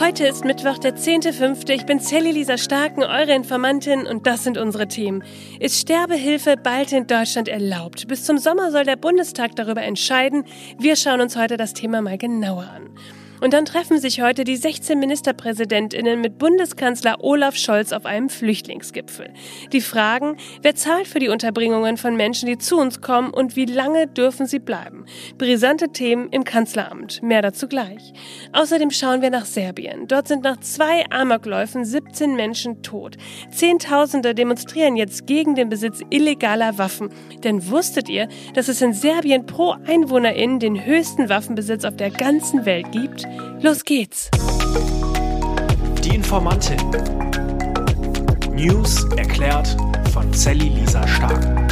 Heute ist Mittwoch, der 10.5. Ich bin Sally Lisa Starken, eure Informantin und das sind unsere Themen. Ist Sterbehilfe bald in Deutschland erlaubt? Bis zum Sommer soll der Bundestag darüber entscheiden. Wir schauen uns heute das Thema mal genauer an. Und dann treffen sich heute die 16 Ministerpräsidentinnen mit Bundeskanzler Olaf Scholz auf einem Flüchtlingsgipfel. Die fragen, wer zahlt für die Unterbringungen von Menschen, die zu uns kommen und wie lange dürfen sie bleiben? Brisante Themen im Kanzleramt. Mehr dazu gleich. Außerdem schauen wir nach Serbien. Dort sind nach zwei Amokläufen 17 Menschen tot. Zehntausende demonstrieren jetzt gegen den Besitz illegaler Waffen. Denn wusstet ihr, dass es in Serbien pro Einwohnerin den höchsten Waffenbesitz auf der ganzen Welt gibt? Los geht's! Die Informantin. News erklärt von Sally Lisa Stark.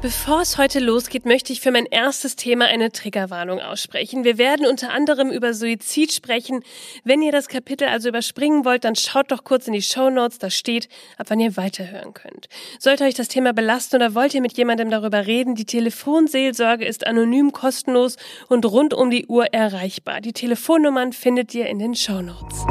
Bevor es heute losgeht, möchte ich für mein erstes Thema eine Triggerwarnung aussprechen. Wir werden unter anderem über Suizid sprechen. Wenn ihr das Kapitel also überspringen wollt, dann schaut doch kurz in die Show Notes, da steht, ab wann ihr weiterhören könnt. Sollte euch das Thema belasten oder wollt ihr mit jemandem darüber reden, die Telefonseelsorge ist anonym, kostenlos und rund um die Uhr erreichbar. Die Telefonnummern findet ihr in den Show Notes.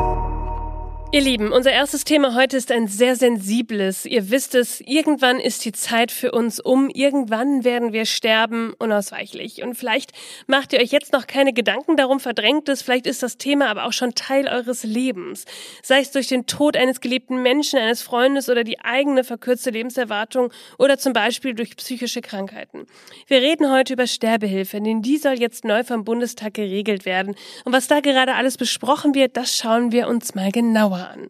Ihr Lieben, unser erstes Thema heute ist ein sehr sensibles. Ihr wisst es, irgendwann ist die Zeit für uns um. Irgendwann werden wir sterben, unausweichlich. Und vielleicht macht ihr euch jetzt noch keine Gedanken darum, verdrängt es. Vielleicht ist das Thema aber auch schon Teil eures Lebens. Sei es durch den Tod eines geliebten Menschen, eines Freundes oder die eigene verkürzte Lebenserwartung oder zum Beispiel durch psychische Krankheiten. Wir reden heute über Sterbehilfe, denn die soll jetzt neu vom Bundestag geregelt werden. Und was da gerade alles besprochen wird, das schauen wir uns mal genauer an.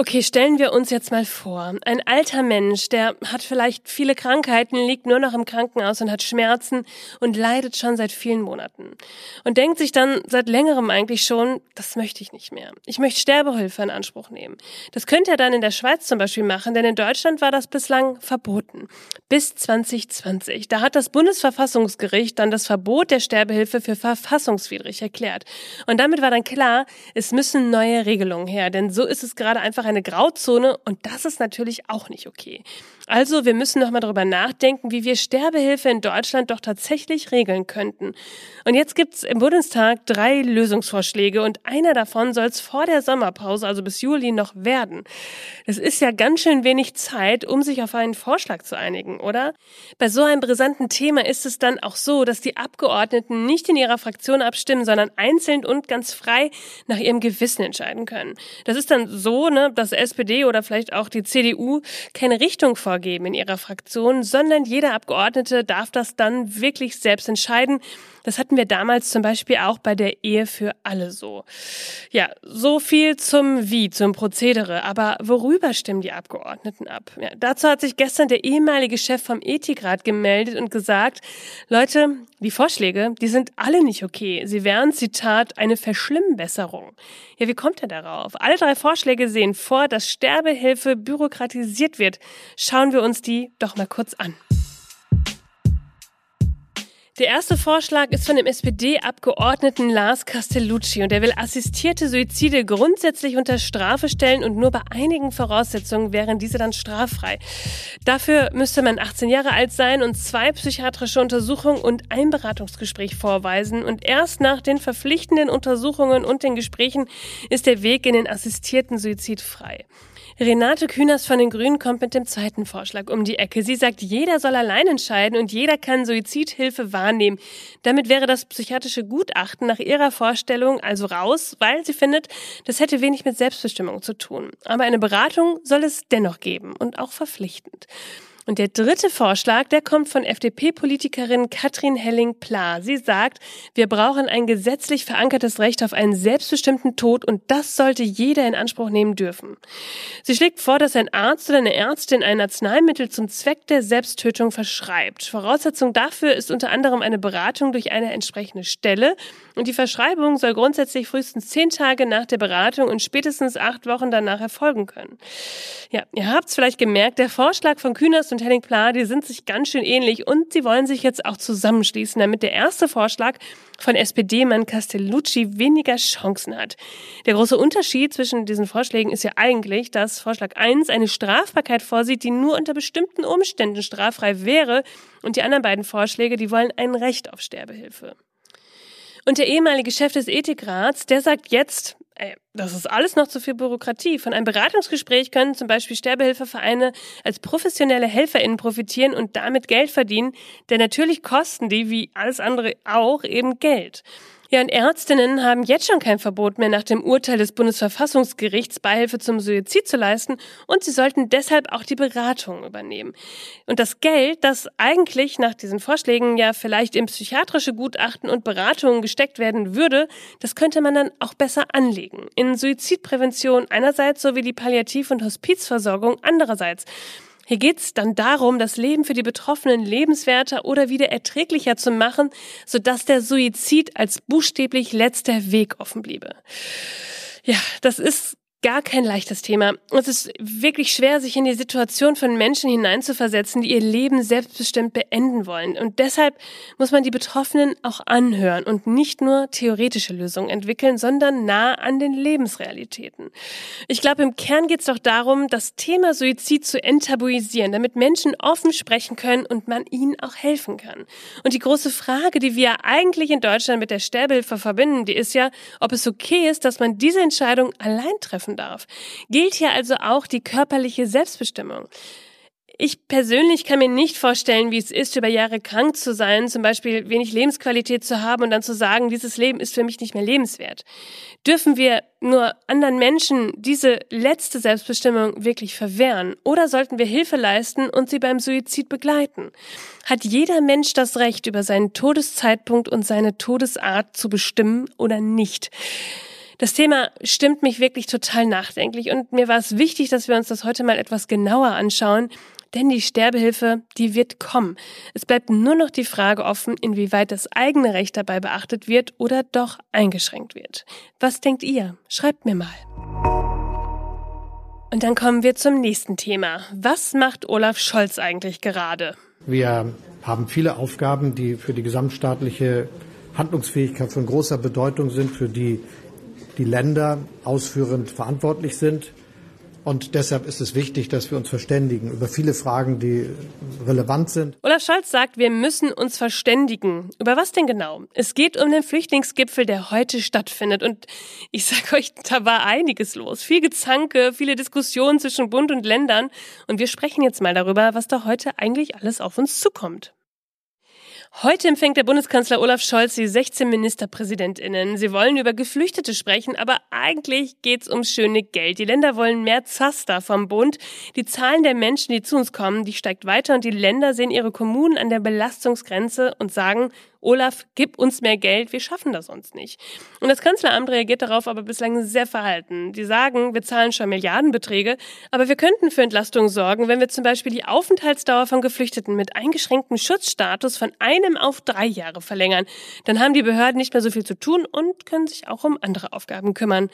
Okay, stellen wir uns jetzt mal vor, ein alter Mensch, der hat vielleicht viele Krankheiten, liegt nur noch im Krankenhaus und hat Schmerzen und leidet schon seit vielen Monaten. Und denkt sich dann seit längerem eigentlich schon, das möchte ich nicht mehr. Ich möchte Sterbehilfe in Anspruch nehmen. Das könnte er dann in der Schweiz zum Beispiel machen, denn in Deutschland war das bislang verboten. Bis 2020. Da hat das Bundesverfassungsgericht dann das Verbot der Sterbehilfe für verfassungswidrig erklärt. Und damit war dann klar, es müssen neue Regelungen her, denn so ist es gerade einfach eine Grauzone und das ist natürlich auch nicht okay. Also wir müssen nochmal darüber nachdenken, wie wir Sterbehilfe in Deutschland doch tatsächlich regeln könnten. Und jetzt gibt's im Bundestag drei Lösungsvorschläge und einer davon soll es vor der Sommerpause, also bis Juli, noch werden. Das ist ja ganz schön wenig Zeit, um sich auf einen Vorschlag zu einigen, oder? Bei so einem brisanten Thema ist es dann auch so, dass die Abgeordneten nicht in ihrer Fraktion abstimmen, sondern einzeln und ganz frei nach ihrem Gewissen entscheiden können. Das ist dann so, ne, dass SPD oder vielleicht auch die CDU keine Richtung vorgeben in ihrer Fraktion, sondern jeder Abgeordnete darf das dann wirklich selbst entscheiden. Das hatten wir damals zum Beispiel auch bei der Ehe für alle so. Ja, so viel zum Wie, zum Prozedere. Aber worüber stimmen die Abgeordneten ab? Ja, dazu hat sich gestern der ehemalige Chef vom Ethikrat gemeldet und gesagt, Leute, die Vorschläge, die sind alle nicht okay. Sie wären, Zitat, eine Verschlimmbesserung. Ja, wie kommt er darauf? Alle drei Vorschläge sehen vor, dass Sterbehilfe bürokratisiert wird. Schauen wir uns die doch mal kurz an. Der erste Vorschlag ist von dem SPD-Abgeordneten Lars Castellucci und er will assistierte Suizide grundsätzlich unter Strafe stellen und nur bei einigen Voraussetzungen wären diese dann straffrei. Dafür müsste man 18 Jahre alt sein und zwei psychiatrische Untersuchungen und ein Beratungsgespräch vorweisen und erst nach den verpflichtenden Untersuchungen und den Gesprächen ist der Weg in den assistierten Suizid frei. Renate Künast von den Grünen kommt mit dem zweiten Vorschlag um die Ecke. Sie sagt, jeder soll allein entscheiden und jeder kann Suizidhilfe wahrnehmen. Damit wäre das psychiatrische Gutachten nach ihrer Vorstellung also raus, weil sie findet, das hätte wenig mit Selbstbestimmung zu tun. Aber eine Beratung soll es dennoch geben und auch verpflichtend. Und der dritte Vorschlag, der kommt von FDP-Politikerin Katrin Helling-Pla. Sie sagt, wir brauchen ein gesetzlich verankertes Recht auf einen selbstbestimmten Tod und das sollte jeder in Anspruch nehmen dürfen. Sie schlägt vor, dass ein Arzt oder eine Ärztin ein Arzneimittel zum Zweck der Selbsttötung verschreibt. Voraussetzung dafür ist unter anderem eine Beratung durch eine entsprechende Stelle und die Verschreibung soll grundsätzlich frühestens zehn Tage nach der Beratung und spätestens acht Wochen danach erfolgen können. Ja, ihr habt es vielleicht gemerkt, der Vorschlag von Kühners und und Henning Pla, die sind sich ganz schön ähnlich und sie wollen sich jetzt auch zusammenschließen, damit der erste Vorschlag von SPD-Mann Castellucci weniger Chancen hat. Der große Unterschied zwischen diesen Vorschlägen ist ja eigentlich, dass Vorschlag 1 eine Strafbarkeit vorsieht, die nur unter bestimmten Umständen straffrei wäre und die anderen beiden Vorschläge, die wollen ein Recht auf Sterbehilfe. Und der ehemalige Chef des Ethikrats, der sagt jetzt, das ist alles noch zu viel Bürokratie. Von einem Beratungsgespräch können zum Beispiel Sterbehilfevereine als professionelle HelferInnen profitieren und damit Geld verdienen, denn natürlich kosten die, wie alles andere auch, eben Geld. Ja, und Ärztinnen haben jetzt schon kein Verbot mehr nach dem Urteil des Bundesverfassungsgerichts Beihilfe zum Suizid zu leisten und sie sollten deshalb auch die Beratung übernehmen. Und das Geld, das eigentlich nach diesen Vorschlägen ja vielleicht in psychiatrische Gutachten und Beratungen gesteckt werden würde, das könnte man dann auch besser anlegen. In Suizidprävention einerseits sowie die Palliativ- und Hospizversorgung andererseits. Hier geht es dann darum, das Leben für die Betroffenen lebenswerter oder wieder erträglicher zu machen, sodass der Suizid als buchstäblich letzter Weg offen bliebe. Ja, das ist gar kein leichtes Thema. Es ist wirklich schwer, sich in die Situation von Menschen hineinzuversetzen, die ihr Leben selbstbestimmt beenden wollen. Und deshalb muss man die Betroffenen auch anhören und nicht nur theoretische Lösungen entwickeln, sondern nah an den Lebensrealitäten. Ich glaube, im Kern geht es doch darum, das Thema Suizid zu enttabuisieren, damit Menschen offen sprechen können und man ihnen auch helfen kann. Und die große Frage, die wir eigentlich in Deutschland mit der Sterbehilfe verbinden, die ist ja, ob es okay ist, dass man diese Entscheidung allein treffen treffen darf. Gilt hier also auch die körperliche Selbstbestimmung. Ich persönlich kann mir nicht vorstellen, wie es ist, über Jahre krank zu sein, zum Beispiel wenig Lebensqualität zu haben und dann zu sagen, dieses Leben ist für mich nicht mehr lebenswert. Dürfen wir nur anderen Menschen diese letzte Selbstbestimmung wirklich verwehren? Oder sollten wir Hilfe leisten und sie beim Suizid begleiten? Hat jeder Mensch das Recht, über seinen Todeszeitpunkt und seine Todesart zu bestimmen oder nicht? Das Thema stimmt mich wirklich total nachdenklich und mir war es wichtig, dass wir uns das heute mal etwas genauer anschauen, denn die Sterbehilfe, die wird kommen. Es bleibt nur noch die Frage offen, inwieweit das eigene Recht dabei beachtet wird oder doch eingeschränkt wird. Was denkt ihr? Schreibt mir mal. Und dann kommen wir zum nächsten Thema. Was macht Olaf Scholz eigentlich gerade? Wir haben viele Aufgaben, die für die gesamtstaatliche Handlungsfähigkeit von großer Bedeutung sind, für die die Länder ausführend verantwortlich sind. Und deshalb ist es wichtig, dass wir uns verständigen über viele Fragen, die relevant sind. Olaf Scholz sagt, wir müssen uns verständigen. Über was denn genau? Es geht um den Flüchtlingsgipfel, der heute stattfindet. Und ich sage euch, da war einiges los. Viel Gezanke, viele Diskussionen zwischen Bund und Ländern. Und wir sprechen jetzt mal darüber, was da heute eigentlich alles auf uns zukommt. Heute empfängt der Bundeskanzler Olaf Scholz die 16 Ministerpräsidentinnen. Sie wollen über Geflüchtete sprechen, aber eigentlich geht's ums schöne Geld. Die Länder wollen mehr Zaster vom Bund. Die Zahlen der Menschen, die zu uns kommen, die steigt weiter und die Länder sehen ihre Kommunen an der Belastungsgrenze und sagen, Olaf, gib uns mehr Geld, wir schaffen das sonst nicht. Und das Kanzleramt reagiert darauf aber bislang sehr verhalten. Die sagen, wir zahlen schon Milliardenbeträge, aber wir könnten für Entlastung sorgen, wenn wir zum Beispiel die Aufenthaltsdauer von Geflüchteten mit eingeschränktem Schutzstatus von einem auf drei Jahre verlängern. Dann haben die Behörden nicht mehr so viel zu tun und können sich auch um andere Aufgaben kümmern.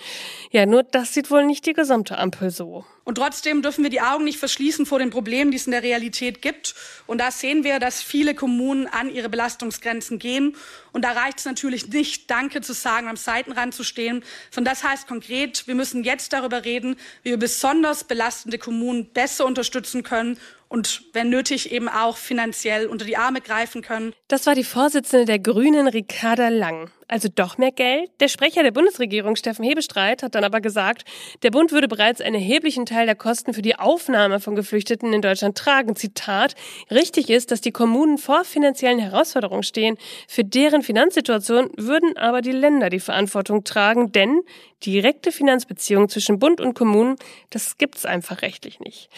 Ja, nur das sieht wohl nicht die gesamte Ampel so. Und trotzdem dürfen wir die Augen nicht verschließen vor den Problemen, die es in der Realität gibt. Und da sehen wir, dass viele Kommunen an ihre Belastungsgrenzen gehen. Und da reicht es natürlich nicht, Danke zu sagen, am Seitenrand zu stehen, sondern das heißt konkret, wir müssen jetzt darüber reden, wie wir besonders belastende Kommunen besser unterstützen können und wenn nötig eben auch finanziell unter die Arme greifen können. Das war die Vorsitzende der Grünen, Ricarda Lang. Also doch mehr Geld? Der Sprecher der Bundesregierung, Steffen Hebestreit, hat dann aber gesagt, der Bund würde bereits einen erheblichen Teil der Kosten für die Aufnahme von Geflüchteten in Deutschland tragen. Zitat, richtig ist, dass die Kommunen vor finanziellen Herausforderungen stehen. Für deren Finanzsituation würden aber die Länder die Verantwortung tragen, denn direkte Finanzbeziehungen zwischen Bund und Kommunen, das gibt's einfach rechtlich nicht.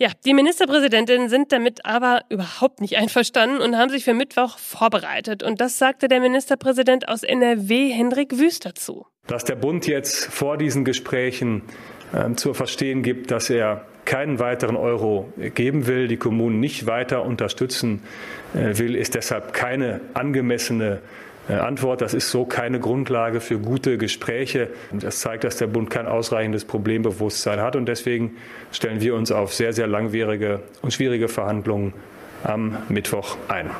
Ja, die Ministerpräsidentinnen sind damit aber überhaupt nicht einverstanden und haben sich für Mittwoch vorbereitet. Und das sagte der Ministerpräsident aus NRW, Hendrik Wüst, dazu. Dass der Bund jetzt vor diesen Gesprächen äh, zu verstehen gibt, dass er keinen weiteren Euro geben will, die Kommunen nicht weiter unterstützen äh, will, ist deshalb keine angemessene Antwort. Das ist so keine Grundlage für gute Gespräche. Das zeigt, dass der Bund kein ausreichendes Problembewusstsein hat. Und deswegen stellen wir uns auf sehr, sehr langwierige und schwierige Verhandlungen am Mittwoch ein.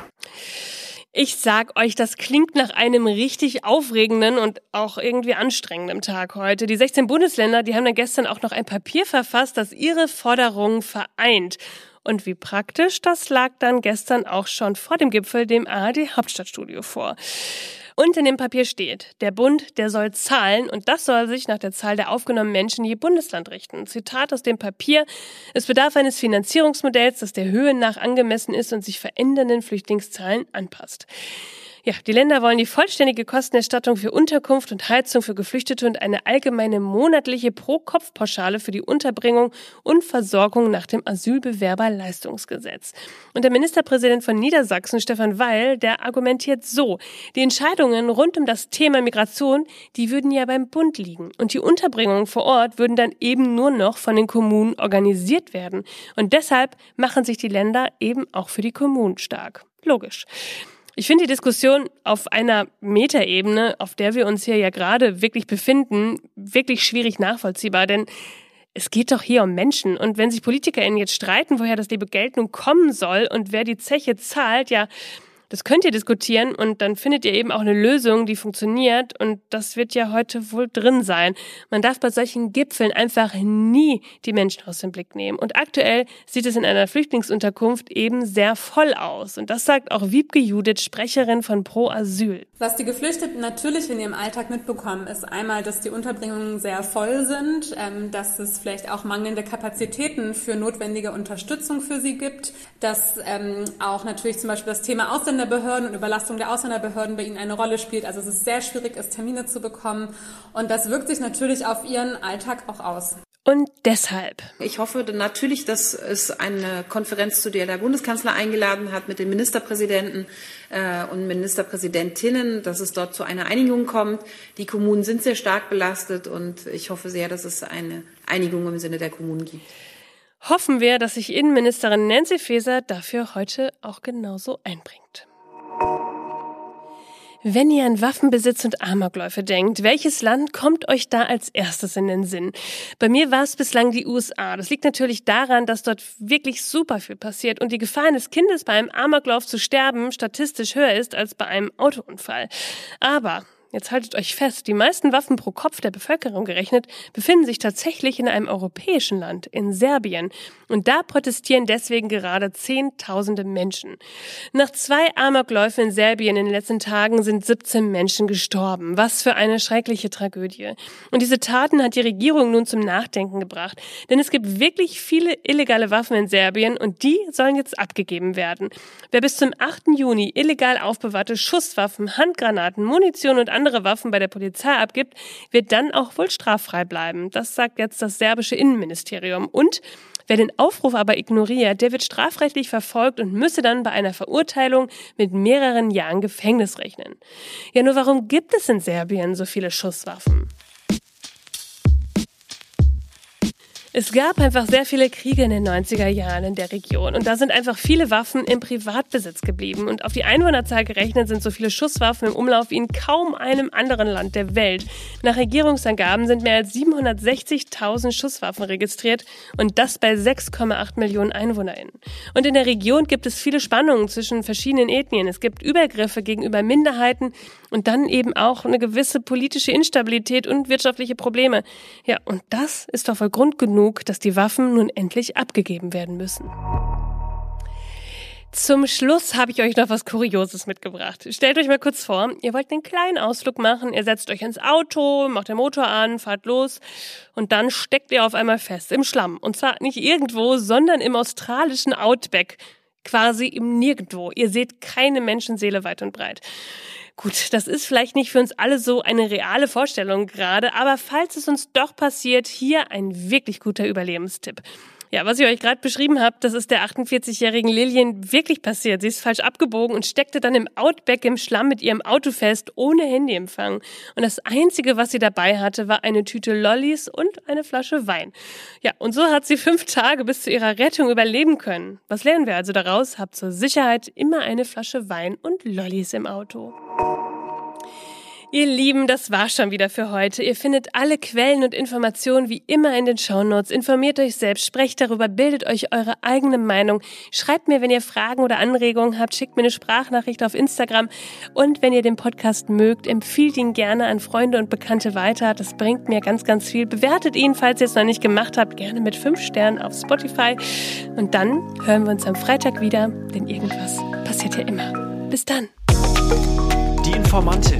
Ich sag euch, das klingt nach einem richtig aufregenden und auch irgendwie anstrengenden Tag heute. Die 16 Bundesländer, die haben dann gestern auch noch ein Papier verfasst, das ihre Forderungen vereint. Und wie praktisch, das lag dann gestern auch schon vor dem Gipfel dem ARD Hauptstadtstudio vor. Und in dem Papier steht, der Bund, der soll zahlen und das soll sich nach der Zahl der aufgenommenen Menschen je Bundesland richten. Zitat aus dem Papier, es bedarf eines Finanzierungsmodells, das der Höhe nach angemessen ist und sich verändernden Flüchtlingszahlen anpasst. Ja, die Länder wollen die vollständige Kostenerstattung für Unterkunft und Heizung für Geflüchtete und eine allgemeine monatliche Pro-Kopf-Pauschale für die Unterbringung und Versorgung nach dem Asylbewerberleistungsgesetz. Und der Ministerpräsident von Niedersachsen, Stefan Weil, der argumentiert so, die Entscheidungen rund um das Thema Migration, die würden ja beim Bund liegen. Und die Unterbringungen vor Ort würden dann eben nur noch von den Kommunen organisiert werden. Und deshalb machen sich die Länder eben auch für die Kommunen stark. Logisch. Ich finde die Diskussion auf einer Metaebene, auf der wir uns hier ja gerade wirklich befinden, wirklich schwierig nachvollziehbar, denn es geht doch hier um Menschen. Und wenn sich PolitikerInnen jetzt streiten, woher das liebe Geld nun kommen soll und wer die Zeche zahlt, ja, das könnt ihr diskutieren und dann findet ihr eben auch eine Lösung, die funktioniert und das wird ja heute wohl drin sein. Man darf bei solchen Gipfeln einfach nie die Menschen aus dem Blick nehmen. Und aktuell sieht es in einer Flüchtlingsunterkunft eben sehr voll aus. Und das sagt auch Wiebke Judith, Sprecherin von Pro Asyl. Was die Geflüchteten natürlich in ihrem Alltag mitbekommen, ist einmal, dass die Unterbringungen sehr voll sind, ähm, dass es vielleicht auch mangelnde Kapazitäten für notwendige Unterstützung für sie gibt, dass ähm, auch natürlich zum Beispiel das Thema Ausländer Ausländerbehörden und Überlastung der Ausländerbehörden bei ihnen eine Rolle spielt. Also es ist sehr schwierig ist, Termine zu bekommen. Und das wirkt sich natürlich auf ihren Alltag auch aus. Und deshalb. Ich hoffe natürlich, dass es eine Konferenz, zu der der Bundeskanzler eingeladen hat mit den Ministerpräsidenten äh, und Ministerpräsidentinnen, dass es dort zu einer Einigung kommt. Die Kommunen sind sehr stark belastet und ich hoffe sehr, dass es eine Einigung im Sinne der Kommunen gibt hoffen wir, dass sich Innenministerin Nancy Faeser dafür heute auch genauso einbringt. Wenn ihr an Waffenbesitz und Amokläufe denkt, welches Land kommt euch da als erstes in den Sinn? Bei mir war es bislang die USA. Das liegt natürlich daran, dass dort wirklich super viel passiert und die Gefahr eines Kindes bei einem Amoklauf zu sterben statistisch höher ist als bei einem Autounfall. Aber Jetzt haltet euch fest, die meisten Waffen pro Kopf der Bevölkerung gerechnet befinden sich tatsächlich in einem europäischen Land, in Serbien. Und da protestieren deswegen gerade Zehntausende Menschen. Nach zwei Amokläufen in Serbien in den letzten Tagen sind 17 Menschen gestorben. Was für eine schreckliche Tragödie. Und diese Taten hat die Regierung nun zum Nachdenken gebracht. Denn es gibt wirklich viele illegale Waffen in Serbien und die sollen jetzt abgegeben werden. Wer bis zum 8. Juni illegal aufbewahrte Schusswaffen, Handgranaten, Munition und andere Waffen bei der Polizei abgibt, wird dann auch wohl straffrei bleiben. Das sagt jetzt das serbische Innenministerium. Und Wer den Aufruf aber ignoriert, der wird strafrechtlich verfolgt und müsse dann bei einer Verurteilung mit mehreren Jahren Gefängnis rechnen. Ja, nur warum gibt es in Serbien so viele Schusswaffen? Es gab einfach sehr viele Kriege in den 90er Jahren in der Region und da sind einfach viele Waffen im Privatbesitz geblieben und auf die Einwohnerzahl gerechnet sind so viele Schusswaffen im Umlauf wie in kaum einem anderen Land der Welt. Nach Regierungsangaben sind mehr als 760.000 Schusswaffen registriert und das bei 6,8 Millionen EinwohnerInnen. Und in der Region gibt es viele Spannungen zwischen verschiedenen Ethnien. Es gibt Übergriffe gegenüber Minderheiten und dann eben auch eine gewisse politische Instabilität und wirtschaftliche Probleme. Ja, und das ist doch wohl Grund genug, genug, dass die Waffen nun endlich abgegeben werden müssen. Zum Schluss habe ich euch noch was Kurioses mitgebracht. Stellt euch mal kurz vor, ihr wollt einen kleinen Ausflug machen, ihr setzt euch ins Auto, macht den Motor an, fahrt los und dann steckt ihr auf einmal fest im Schlamm. Und zwar nicht irgendwo, sondern im australischen Outback. Quasi im Nirgendwo. Ihr seht keine Menschenseele weit und breit. Gut, das ist vielleicht nicht für uns alle so eine reale Vorstellung gerade, aber falls es uns doch passiert, hier ein wirklich guter Überlebenstipp. Ja, was ich euch gerade beschrieben habe, das ist der 48-jährigen Lilien wirklich passiert. Sie ist falsch abgebogen und steckte dann im Outback im Schlamm mit ihrem Auto fest, ohne Handyempfang. Und das Einzige, was sie dabei hatte, war eine Tüte Lollis und eine Flasche Wein. Ja, und so hat sie fünf Tage bis zu ihrer Rettung überleben können. Was lernen wir also daraus? Habt zur Sicherheit immer eine Flasche Wein und Lollis im Auto. Ihr Lieben, das war schon wieder für heute. Ihr findet alle Quellen und Informationen wie immer in den Shownotes. Informiert euch selbst, sprecht darüber, bildet euch eure eigene Meinung. Schreibt mir, wenn ihr Fragen oder Anregungen habt, schickt mir eine Sprachnachricht auf Instagram. Und wenn ihr den Podcast mögt, empfiehlt ihn gerne an Freunde und Bekannte weiter. Das bringt mir ganz, ganz viel. Bewertet ihn, falls ihr es noch nicht gemacht habt, gerne mit fünf Sternen auf Spotify. Und dann hören wir uns am Freitag wieder, denn irgendwas passiert ja immer. Bis dann. Die Informantin.